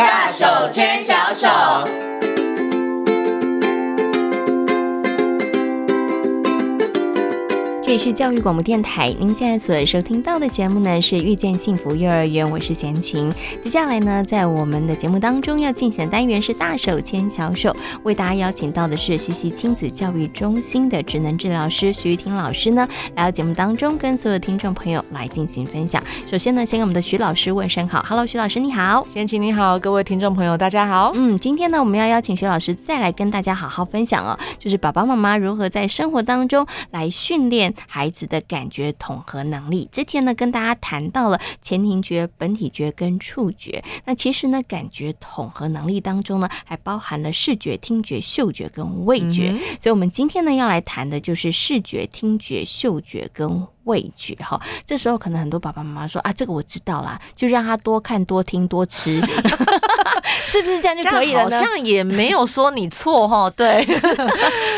大手牵小手。这里是教育广播电台，您现在所收听到的节目呢是《遇见幸福幼儿园》，我是贤琴。接下来呢，在我们的节目当中要进行的单元是“大手牵小手”，为大家邀请到的是西西亲子教育中心的职能治疗师徐玉婷老师呢，来到节目当中跟所有听众朋友来进行分享。首先呢，先给我们的徐老师问声好，Hello，徐老师你好，贤琴你好，各位听众朋友大家好。嗯，今天呢，我们要邀请徐老师再来跟大家好好分享哦，就是爸爸妈妈如何在生活当中来训练。孩子的感觉统合能力，之前呢跟大家谈到了前庭觉、本体觉跟触觉。那其实呢，感觉统合能力当中呢，还包含了视觉、听觉、嗅觉跟味觉。嗯、所以，我们今天呢要来谈的就是视觉、听觉、嗅觉跟味觉。哈，这时候可能很多爸爸妈妈说啊，这个我知道啦，就让他多看、多听、多吃。是不是这样就可以了呢？好像也没有说你错哈，对，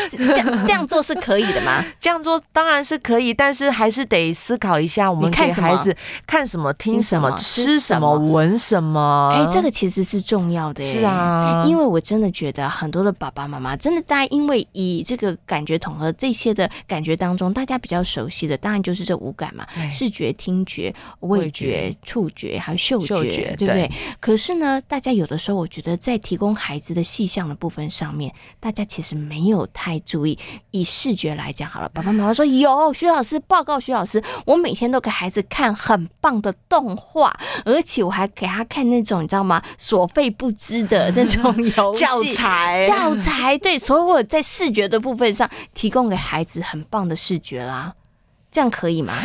这 样这样做是可以的吗？这样做当然是可以，但是还是得思考一下，我们给孩子看什么、听什么、吃什么、闻什么。哎，这个其实是重要的。是啊，因为我真的觉得很多的爸爸妈妈真的，大家因为以这个感觉统合这些的感觉当中，大家比较熟悉的，当然就是这五感嘛：视觉、听觉、味觉、触觉，还有嗅觉，对不对？可是呢，大家有的时候。我觉得在提供孩子的细项的部分上面，大家其实没有太注意。以视觉来讲，好了，爸爸妈妈说有，徐老师报告，徐老师，我每天都给孩子看很棒的动画，而且我还给他看那种你知道吗？所费不知的 那种游戏教材，教材对，所以我在视觉的部分上提供给孩子很棒的视觉啦。这样可以吗？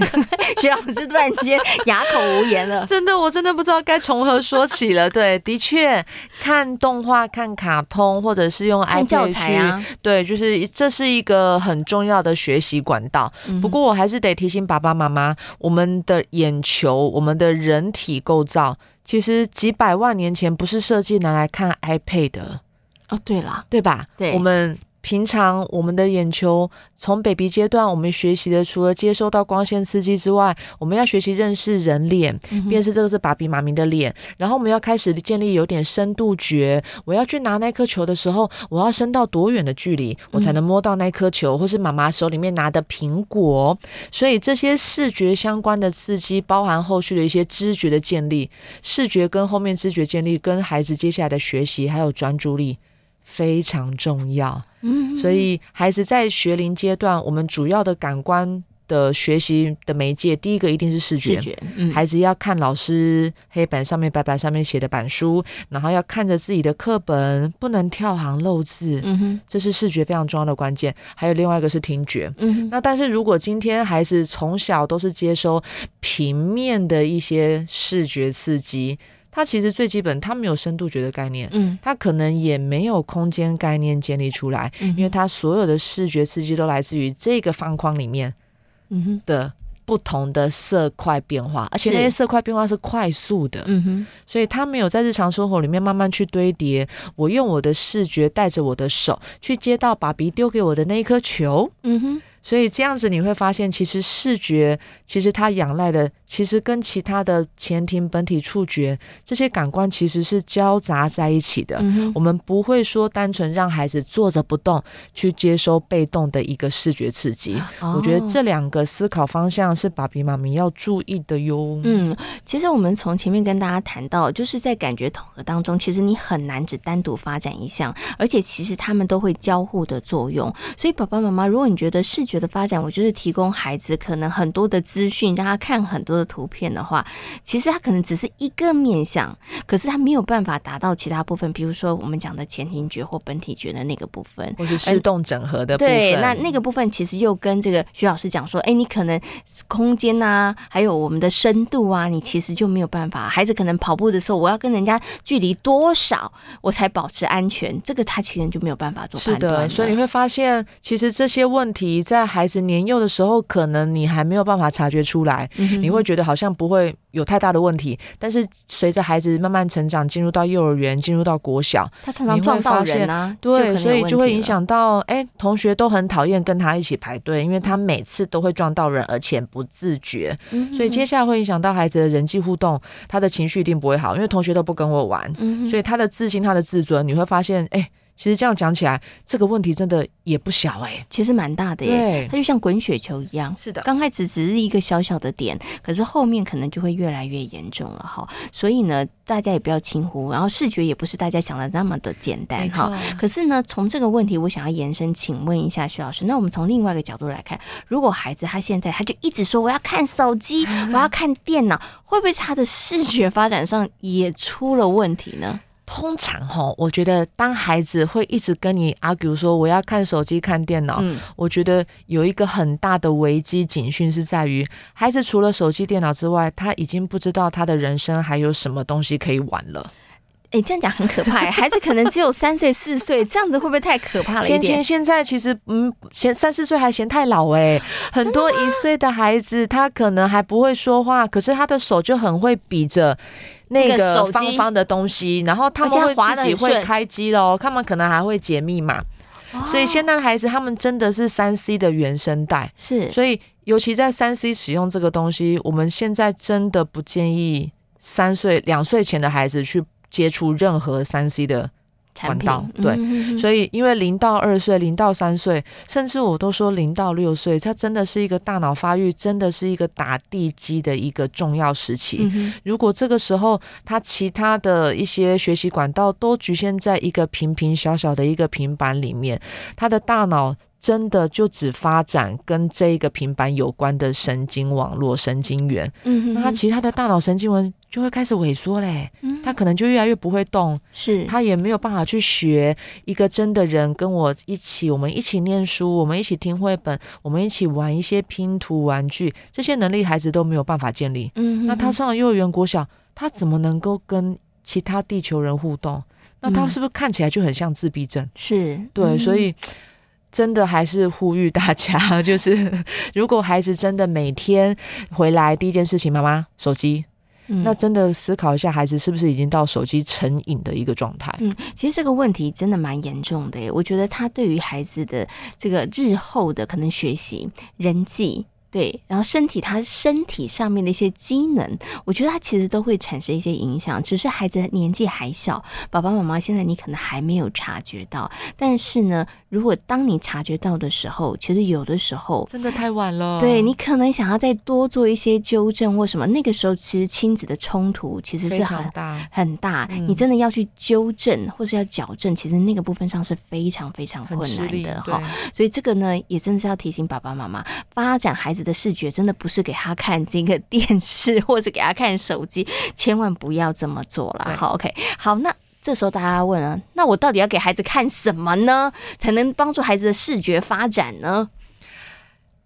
徐老师突然间哑口无言了。真的，我真的不知道该从何说起了。对，的确，看动画、看卡通，或者是用 iPad 教材啊，对，就是这是一个很重要的学习管道。嗯、不过，我还是得提醒爸爸妈妈，我们的眼球，我们的人体构造，其实几百万年前不是设计拿来看 iPad 的。哦，对了，对吧？对，我们。平常我们的眼球从 baby 阶段，我们学习的除了接收到光线刺激之外，我们要学习认识人脸，辨识这个是爸比妈咪的脸，然后我们要开始建立有点深度觉。我要去拿那颗球的时候，我要伸到多远的距离，我才能摸到那颗球，或是妈妈手里面拿的苹果。所以这些视觉相关的刺激，包含后续的一些知觉的建立，视觉跟后面知觉建立，跟孩子接下来的学习还有专注力。非常重要，嗯，所以孩子在学龄阶段，我们主要的感官的学习的媒介，第一个一定是视觉。视觉，嗯，孩子要看老师黑板上面、白板上面写的板书，然后要看着自己的课本，不能跳行漏字，嗯哼，这是视觉非常重要的关键。还有另外一个是听觉，嗯，那但是如果今天孩子从小都是接收平面的一些视觉刺激。他其实最基本，他没有深度觉的概念，嗯，他可能也没有空间概念建立出来，嗯，因为他所有的视觉刺激都来自于这个方框里面，嗯的不同的色块变化，而且那些色块变化是快速的，嗯哼，所以他没有在日常生活里面慢慢去堆叠。我用我的视觉带着我的手去接到爸比丢给我的那一颗球，嗯哼。所以这样子你会发现，其实视觉其实它仰赖的，其实跟其他的前庭、本体、触觉这些感官其实是交杂在一起的。嗯、我们不会说单纯让孩子坐着不动去接收被动的一个视觉刺激。哦、我觉得这两个思考方向是爸比妈咪要注意的哟。嗯，其实我们从前面跟大家谈到，就是在感觉统合当中，其实你很难只单独发展一项，而且其实他们都会交互的作用。所以爸爸妈妈，如果你觉得视觉觉得发展，我就是提供孩子可能很多的资讯，让他看很多的图片的话，其实他可能只是一个面向，可是他没有办法达到其他部分，比如说我们讲的前庭觉或本体觉的那个部分，或是自动整合的部分。对，那那个部分其实又跟这个徐老师讲说，哎，你可能空间啊，还有我们的深度啊，你其实就没有办法。孩子可能跑步的时候，我要跟人家距离多少，我才保持安全，这个他其实就没有办法做判断。是的，所以你会发现，其实这些问题在。在孩子年幼的时候，可能你还没有办法察觉出来，嗯、你会觉得好像不会有太大的问题。但是随着孩子慢慢成长，进入到幼儿园，进入到国小，他常常撞到人啊，对，所以就会影响到，哎，同学都很讨厌跟他一起排队，因为他每次都会撞到人，而且不自觉，嗯、所以接下来会影响到孩子的人际互动，他的情绪一定不会好，因为同学都不跟我玩，嗯、所以他的自信、他的自尊，你会发现，哎。其实这样讲起来，这个问题真的也不小哎、欸，其实蛮大的耶。对，它就像滚雪球一样。是的，刚开始只是一个小小的点，可是后面可能就会越来越严重了哈。所以呢，大家也不要轻忽，然后视觉也不是大家想的那么的简单哈。可是呢，从这个问题，我想要延伸，请问一下徐老师，那我们从另外一个角度来看，如果孩子他现在他就一直说我要看手机，我要看电脑，会不会他的视觉发展上也出了问题呢？通常哈，我觉得当孩子会一直跟你 argue 说我要看手机、看电脑，嗯，我觉得有一个很大的危机警讯是在于，孩子除了手机、电脑之外，他已经不知道他的人生还有什么东西可以玩了。哎，这样讲很可怕。孩子可能只有三岁、四岁，这样子会不会太可怕了一点？芊芊现在其实，嗯，嫌三四岁还嫌太老哎。很多一岁的孩子，他可能还不会说话，可是他的手就很会比着那个方方的东西，然后他们会自己会开机喽，他们可能还会解密码。所以现在的孩子，他们真的是三 C 的原生代。是，所以尤其在三 C 使用这个东西，我们现在真的不建议三岁、两岁前的孩子去。接触任何三 C 的管道，对，嗯、所以因为零到二岁、零到三岁，甚至我都说零到六岁，它真的是一个大脑发育，真的是一个打地基的一个重要时期。嗯、如果这个时候他其他的一些学习管道都局限在一个平平小小的一个平板里面，他的大脑。真的就只发展跟这个平板有关的神经网络、神经元，嗯那他其他的大脑神经元就会开始萎缩嘞，嗯，他可能就越来越不会动，是，他也没有办法去学一个真的人跟我一起，我们一起念书，我们一起听绘本，我们一起玩一些拼图玩具，这些能力孩子都没有办法建立，嗯那他上了幼儿园、国小，他怎么能够跟其他地球人互动？那他是不是看起来就很像自闭症？是对，嗯、所以。真的还是呼吁大家，就是如果孩子真的每天回来第一件事情，妈妈手机，嗯，那真的思考一下，孩子是不是已经到手机成瘾的一个状态？嗯，其实这个问题真的蛮严重的，我觉得他对于孩子的这个日后的可能学习、人际。对，然后身体他身体上面的一些机能，我觉得他其实都会产生一些影响。只是孩子年纪还小，爸爸妈妈现在你可能还没有察觉到。但是呢，如果当你察觉到的时候，其实有的时候真的太晚了。对，你可能想要再多做一些纠正或什么，那个时候其实亲子的冲突其实是很大很大。嗯、你真的要去纠正或是要矫正，其实那个部分上是非常非常困难的哈。所以这个呢，也真的是要提醒爸爸妈妈，发展孩子的视觉真的不是给他看这个 电视，或是给他看手机，千万不要这么做了。好，OK，好，那这时候大家问了，那我到底要给孩子看什么呢，才能帮助孩子的视觉发展呢？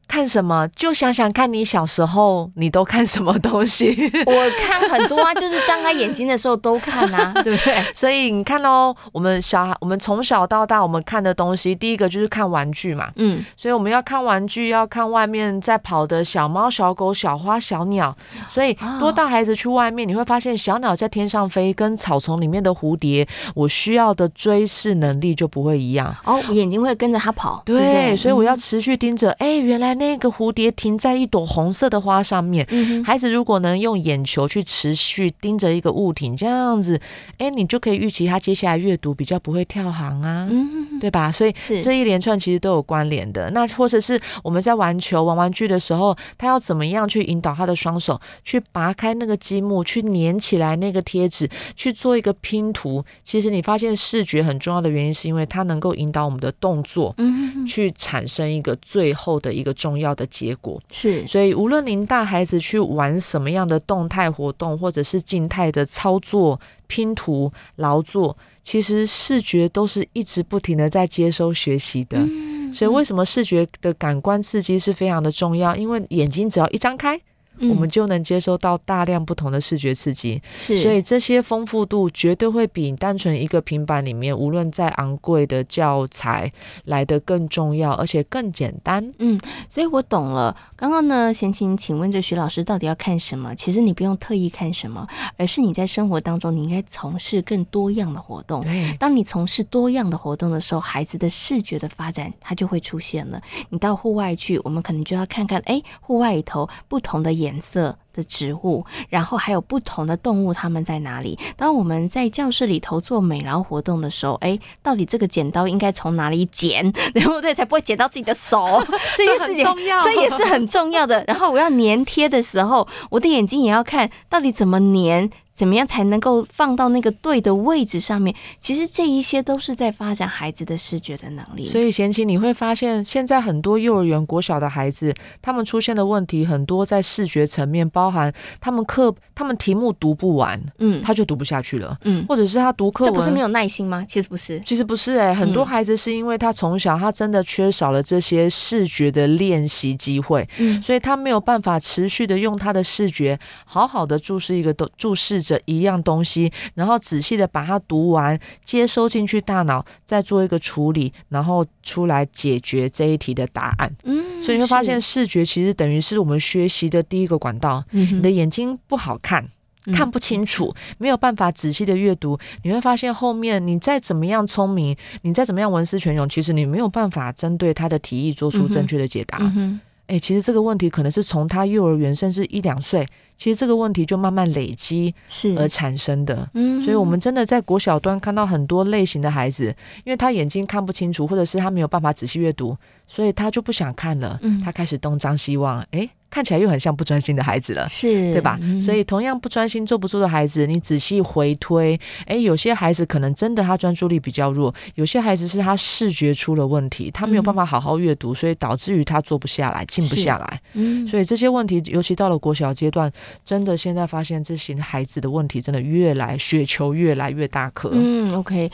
看什么？就想想看你小时候你都看什么东西？我看很多啊，就是张开眼睛的时候都看啊，对不对？所以你看哦，我们小孩，我们从小到大我们看的东西，第一个就是看玩具嘛，嗯，所以我们要看玩具，要看外面在跑的小猫、小狗、小花、小鸟。所以多带孩子去外面，你会发现小鸟在天上飞，跟草丛里面的蝴蝶，我需要的追视能力就不会一样。哦，我眼睛会跟着它跑，对，对对，所以我要持续盯着。哎，原来。那个蝴蝶停在一朵红色的花上面，嗯、孩子如果能用眼球去持续盯着一个物体，这样子，哎，你就可以预期他接下来阅读比较不会跳行啊，嗯、对吧？所以这一连串其实都有关联的。那或者是我们在玩球、玩玩具的时候，他要怎么样去引导他的双手去拔开那个积木，去粘起来那个贴纸，去做一个拼图？其实你发现视觉很重要的原因，是因为它能够引导我们的动作，嗯，去产生一个最后的一个重。重要的结果是，所以无论您带孩子去玩什么样的动态活动，或者是静态的操作、拼图、劳作，其实视觉都是一直不停的在接收学习的。嗯，所以为什么视觉的感官刺激是非常的重要？因为眼睛只要一张开，嗯、我们就能接收到大量不同的视觉刺激。是，所以这些丰富度绝对会比单纯一个平板里面，无论再昂贵的教材来的更重要，而且更简单。嗯，所以我懂了。刚刚呢，先请请问这徐老师到底要看什么？其实你不用特意看什么，而是你在生活当中，你应该从事更多样的活动。对，当你从事多样的活动的时候，孩子的视觉的发展它就会出现了。你到户外去，我们可能就要看看，哎，户外里头不同的颜色。的植物，然后还有不同的动物，它们在哪里？当我们在教室里头做美劳活动的时候，哎，到底这个剪刀应该从哪里剪，对不对？才不会剪到自己的手。这件事情，这很重要，这也是很重要的。然后我要粘贴的时候，我的眼睛也要看到底怎么粘。怎么样才能够放到那个对的位置上面？其实这一些都是在发展孩子的视觉的能力。所以贤琪，你会发现现在很多幼儿园、国小的孩子，他们出现的问题很多在视觉层面，包含他们课、他们题目读不完，嗯，他就读不下去了，嗯，或者是他读课文，这不是没有耐心吗？其实不是，其实不是哎、欸，很多孩子是因为他从小他真的缺少了这些视觉的练习机会，嗯，所以他没有办法持续的用他的视觉好好的注视一个都注视着一样东西。然后仔细的把它读完，接收进去大脑，再做一个处理，然后出来解决这一题的答案。嗯，所以你会发现视觉其实等于是我们学习的第一个管道。嗯，你的眼睛不好看，看不清楚，没有办法仔细的阅读，你会发现后面你再怎么样聪明，你再怎么样文思泉涌，其实你没有办法针对他的提议做出正确的解答。嗯哎，其实这个问题可能是从他幼儿园甚至一两岁，其实这个问题就慢慢累积是而产生的。嗯，所以我们真的在国小端看到很多类型的孩子，因为他眼睛看不清楚，或者是他没有办法仔细阅读，所以他就不想看了。嗯，他开始东张西望。哎。看起来又很像不专心的孩子了，是对吧？嗯、所以同样不专心、坐不住的孩子，你仔细回推，哎，有些孩子可能真的他专注力比较弱，有些孩子是他视觉出了问题，他没有办法好好阅读，嗯、所以导致于他坐不下来、静不下来。嗯，所以这些问题，尤其到了国小阶段，真的现在发现这些孩子的问题真的越来雪球越来越大颗。嗯，OK。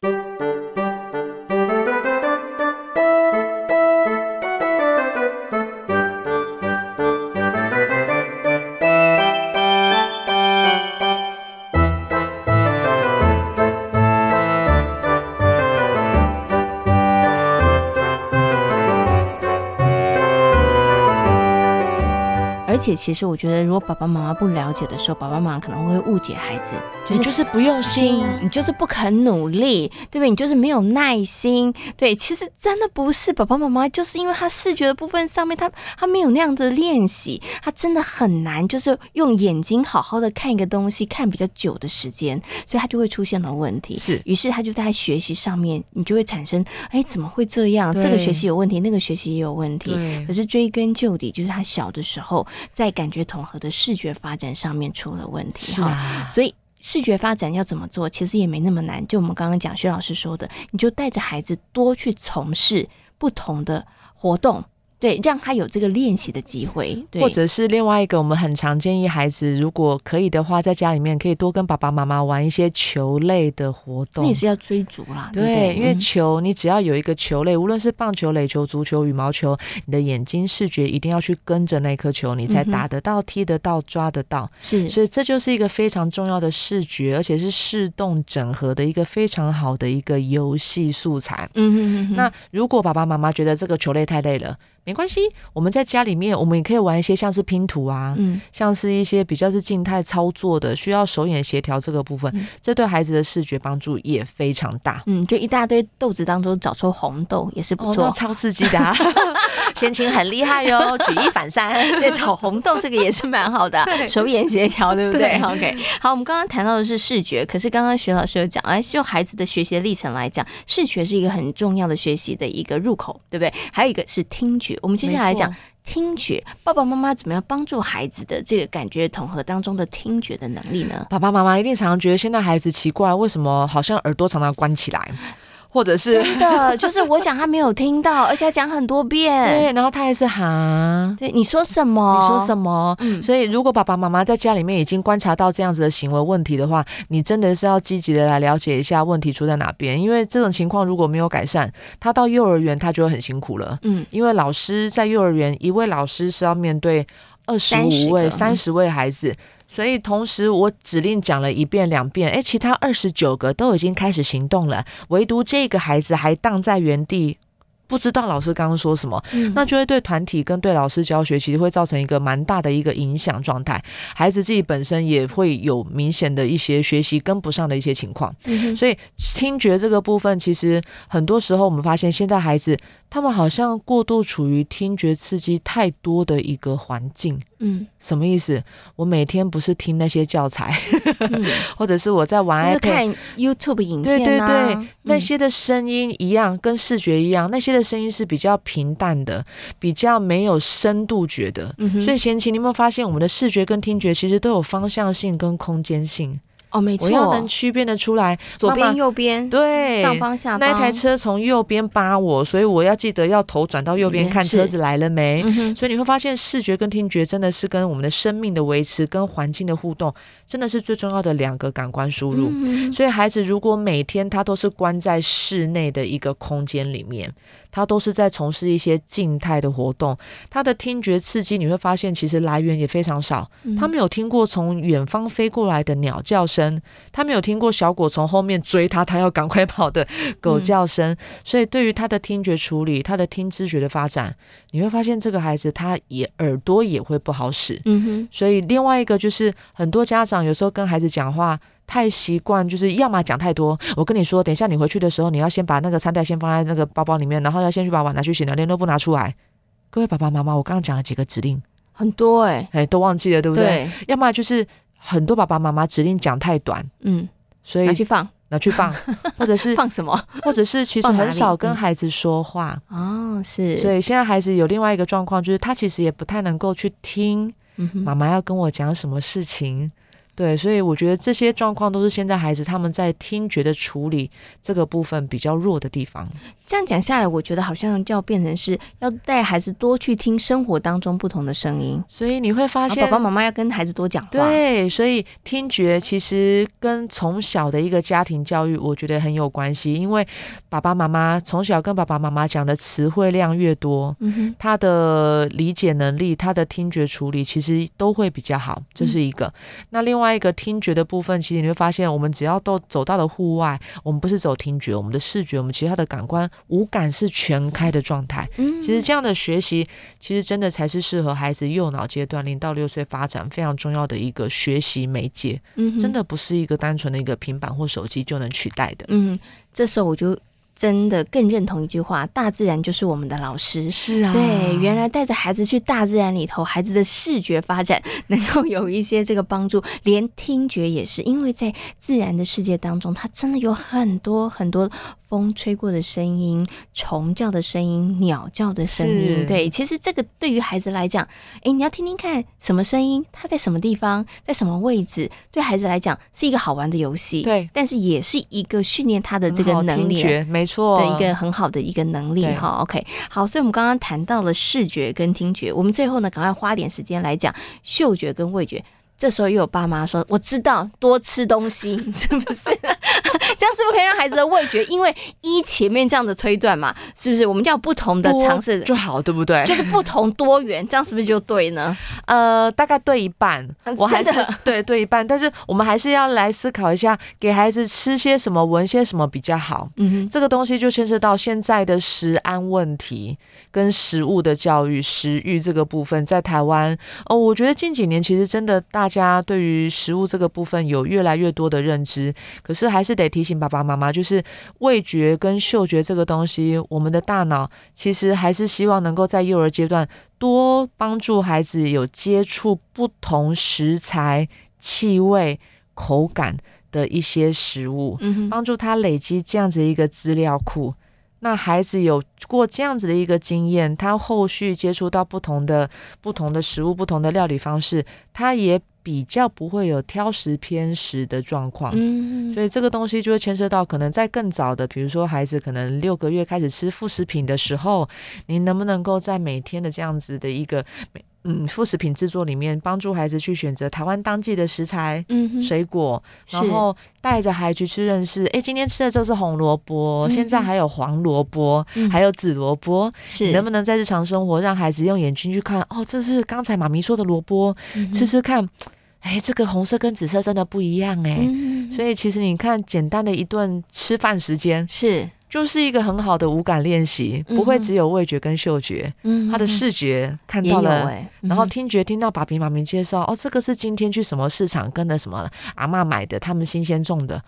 且，其实我觉得，如果爸爸妈妈不了解的时候，爸爸妈妈可能会误解孩子，就是就是不用心，你就是不肯努力，对不对？你就是没有耐心，对。其实真的不是，爸爸妈妈就是因为他视觉的部分上面，他他没有那样的练习，他真的很难，就是用眼睛好好的看一个东西，看比较久的时间，所以他就会出现了问题。是，于是他就在学习上面，你就会产生，哎，怎么会这样？这个学习有问题，那个学习也有问题。可是追根究底，就是他小的时候。在感觉统合的视觉发展上面出了问题哈，啊、所以视觉发展要怎么做，其实也没那么难。就我们刚刚讲，薛老师说的，你就带着孩子多去从事不同的活动。对，让他有这个练习的机会，对，或者是另外一个，我们很常建议孩子，如果可以的话，在家里面可以多跟爸爸妈妈玩一些球类的活动。那也是要追逐啦，对，对，对，因为球，你只要有一个球类，无论是棒球、垒球、足球、羽毛球，你的眼睛视觉一定要去跟着那颗球，你才打得到、踢得到、抓得到。是，所以这就是一个非常重要的视觉，而且是视动整合的一个非常好的一个游戏素材。嗯嗯嗯。那如果爸爸妈妈觉得这个球类太累了，没关系，我们在家里面，我们也可以玩一些像是拼图啊，嗯，像是一些比较是静态操作的，需要手眼协调这个部分，嗯、这对孩子的视觉帮助也非常大。嗯，就一大堆豆子当中找出红豆也是不错，哦、超刺激的、啊。贤青很厉害哟、哦，举一反三，对，找红豆这个也是蛮好的，对手眼协调，对不对，对？OK，好，我们刚刚谈到的是视觉，可是刚刚徐老师有讲，哎，就孩子的学习的历程来讲，视觉是一个很重要的学习的一个入口，对不对？还有一个是听觉。我们接下来讲听觉，爸爸妈妈怎么样帮助孩子的这个感觉统合当中的听觉的能力呢？爸爸妈妈一定常常觉得现在孩子奇怪，为什么好像耳朵常常关起来？或者是真的，就是我讲他没有听到，而且讲很多遍，对，然后他还是哈，对，你说什么？你说什么？嗯，所以如果爸爸妈妈在家里面已经观察到这样子的行为问题的话，你真的是要积极的来了解一下问题出在哪边，因为这种情况如果没有改善，他到幼儿园他就会很辛苦了，嗯，因为老师在幼儿园，一位老师是要面对。二十五位、三十位孩子，所以同时我指令讲了一遍两遍，哎，其他二十九个都已经开始行动了，唯独这个孩子还荡在原地。不知道老师刚刚说什么，嗯、那就会对团体跟对老师教学，其实会造成一个蛮大的一个影响状态。孩子自己本身也会有明显的一些学习跟不上的一些情况。嗯、所以听觉这个部分，其实很多时候我们发现，现在孩子他们好像过度处于听觉刺激太多的一个环境。嗯，什么意思？我每天不是听那些教材，嗯、或者是我在玩 iPad 看 YouTube 影片、啊、对对对，那些的声音一样，嗯、跟视觉一样，那些的声音是比较平淡的，比较没有深度觉的。嗯、所以贤琪，你有没有发现，我们的视觉跟听觉其实都有方向性跟空间性？哦，没错，我要能区别的出来，左边、右边，对，上方、下方。那台车从右边扒我，所以我要记得要头转到右边看车子来了没。嗯、所以你会发现，视觉跟听觉真的是跟我们的生命的维持、跟环境的互动，真的是最重要的两个感官输入。嗯、所以孩子如果每天他都是关在室内的一个空间里面。他都是在从事一些静态的活动，他的听觉刺激你会发现其实来源也非常少。他没有听过从远方飞过来的鸟叫声，他没有听过小狗从后面追他，他要赶快跑的狗叫声。所以对于他的听觉处理，他的听知觉的发展，你会发现这个孩子他也耳朵也会不好使。嗯哼。所以另外一个就是很多家长有时候跟孩子讲话。太习惯，就是要么讲太多。我跟你说，等一下你回去的时候，你要先把那个餐袋先放在那个包包里面，然后要先去把碗拿去洗了，连都不拿出来。各位爸爸妈妈，我刚刚讲了几个指令，很多哎、欸，哎，都忘记了，对不对？对，要么就是很多爸爸妈妈指令讲太短，嗯，所以拿去放，拿去放，或者是放什么？或者是其实很少跟孩子说话。哦，是。所以现在孩子有另外一个状况，就是他其实也不太能够去听妈妈要跟我讲什么事情。对，所以我觉得这些状况都是现在孩子他们在听觉的处理这个部分比较弱的地方。这样讲下来，我觉得好像就要变成是要带孩子多去听生活当中不同的声音。所以你会发现，爸爸妈妈要跟孩子多讲话。对，所以听觉其实跟从小的一个家庭教育，我觉得很有关系。因为爸爸妈妈从小跟爸爸妈妈讲的词汇量越多，嗯，他的理解能力、他的听觉处理其实都会比较好。这是一个。嗯、那另外。另外一个听觉的部分，其实你会发现，我们只要都走到了户外，我们不是走听觉，我们的视觉，我们其他的感官五感是全开的状态。嗯，其实这样的学习，其实真的才是适合孩子右脑阶段零到六岁发展非常重要的一个学习媒介。嗯，真的不是一个单纯的一个平板或手机就能取代的。嗯，这时候我就。真的更认同一句话：大自然就是我们的老师。是啊，对，原来带着孩子去大自然里头，孩子的视觉发展能够有一些这个帮助，连听觉也是，因为在自然的世界当中，它真的有很多很多。风吹过的声音，虫叫的声音，鸟叫的声音，对，其实这个对于孩子来讲，诶，你要听听看什么声音，它在什么地方，在什么位置，对孩子来讲是一个好玩的游戏，对，但是也是一个训练他的这个能力，没错，的一个很好的一个能力哈。OK，好，所以我们刚刚谈到了视觉跟听觉，我们最后呢，赶快花点时间来讲嗅觉跟味觉。这时候又有爸妈说：“我知道，多吃东西 是不是？这样是不是可以让孩子的味觉？因为一前面这样的推断嘛，是不是？我们要不同的尝试就好，对不对？就是不同多元，这样是不是就对呢？呃，大概对一半，我还是对对一半。但是我们还是要来思考一下，给孩子吃些什么，闻些什么比较好。嗯哼，这个东西就牵涉到现在的食安问题跟食物的教育、食欲这个部分，在台湾哦，我觉得近几年其实真的大。大家对于食物这个部分有越来越多的认知，可是还是得提醒爸爸妈妈，就是味觉跟嗅觉这个东西，我们的大脑其实还是希望能够在幼儿阶段多帮助孩子有接触不同食材、气味、口感的一些食物，帮助他累积这样子一个资料库。那孩子有过这样子的一个经验，他后续接触到不同的不同的食物、不同的料理方式，他也比较不会有挑食偏食的状况。嗯，所以这个东西就会牵涉到可能在更早的，比如说孩子可能六个月开始吃副食品的时候，你能不能够在每天的这样子的一个每嗯副食品制作里面，帮助孩子去选择台湾当季的食材、嗯水果，然后带着孩子去认识，哎，今天吃的这是红萝卜，现在还有黄萝卜，还有紫萝卜，是能不能在日常生活让孩子用眼睛去看？哦，这是刚才妈咪说的萝卜，吃吃看。哎，这个红色跟紫色真的不一样哎，嗯、所以其实你看，简单的一顿吃饭时间是就是一个很好的五感练习，不会只有味觉跟嗅觉，嗯，他的视觉看到了，嗯、然后听觉听到爸比妈咪介绍，哦，这个是今天去什么市场跟的什么阿嬷买的，他们新鲜种的，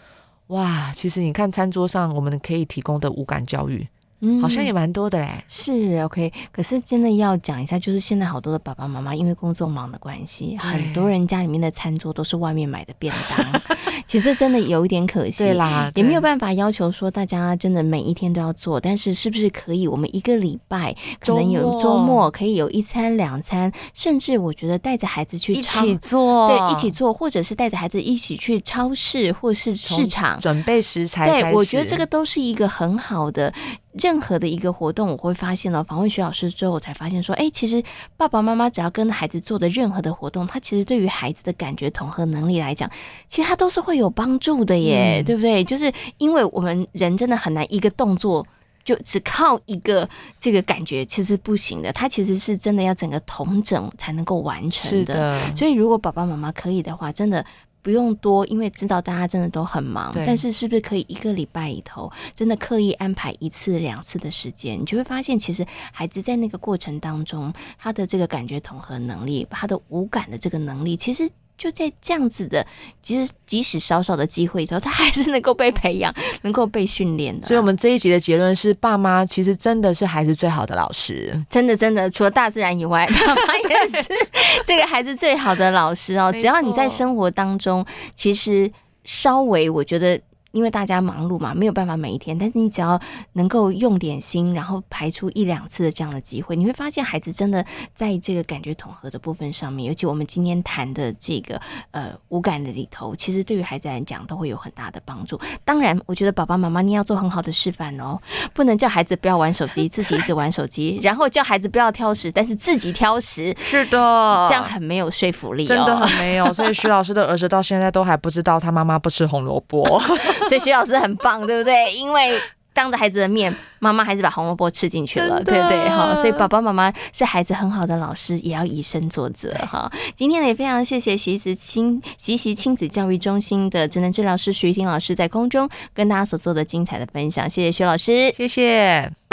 哇，其实你看餐桌上我们可以提供的五感教育。嗯，好像也蛮多的嘞。是 OK，可是真的要讲一下，就是现在好多的爸爸妈妈因为工作忙的关系，很多人家里面的餐桌都是外面买的便当。其实真的有一点可惜，对啦，也没有办法要求说大家真的每一天都要做。但是是不是可以，我们一个礼拜可能有周末可以有一餐两餐，甚至我觉得带着孩子去一起做，对，一起做，或者是带着孩子一起去超市或是市场准备食材。对，我觉得这个都是一个很好的。任何的一个活动，我会发现了。访问徐老师之后，我才发现说，哎，其实爸爸妈妈只要跟孩子做的任何的活动，他其实对于孩子的感觉统合能力来讲，其实他都是会有帮助的耶，嗯、对不对？就是因为我们人真的很难一个动作就只靠一个这个感觉，其实不行的。他其实是真的要整个同整才能够完成的。的。所以如果爸爸妈妈可以的话，真的。不用多，因为知道大家真的都很忙。但是，是不是可以一个礼拜里头，真的刻意安排一次、两次的时间，你就会发现，其实孩子在那个过程当中，他的这个感觉统合能力，他的五感的这个能力，其实。就在这样子的，其实即使少少的机会之后，他还是能够被培养，能够被训练的。所以，我们这一集的结论是：爸妈其实真的是孩子最好的老师。真的，真的，除了大自然以外，爸妈也是这个孩子最好的老师哦。只要你在生活当中，其实稍微，我觉得。因为大家忙碌嘛，没有办法每一天。但是你只要能够用点心，然后排出一两次的这样的机会，你会发现孩子真的在这个感觉统合的部分上面，尤其我们今天谈的这个呃五感的里头，其实对于孩子来讲都会有很大的帮助。当然，我觉得爸爸妈妈你要做很好的示范哦，不能叫孩子不要玩手机，自己一直玩手机，然后叫孩子不要挑食，但是自己挑食。是的，这样很没有说服力哦，真的很没有。所以徐老师的儿子到现在都还不知道他妈妈不吃红萝卜。所以徐老师很棒，对不对？因为当着孩子的面，妈妈还是把红萝卜吃进去了，对不对？哈，所以爸爸妈妈是孩子很好的老师，也要以身作则哈。今天呢，也非常谢谢习子亲习习亲子教育中心的职能治疗师徐婷老师在空中跟大家所做的精彩的分享，谢谢徐老师，谢谢。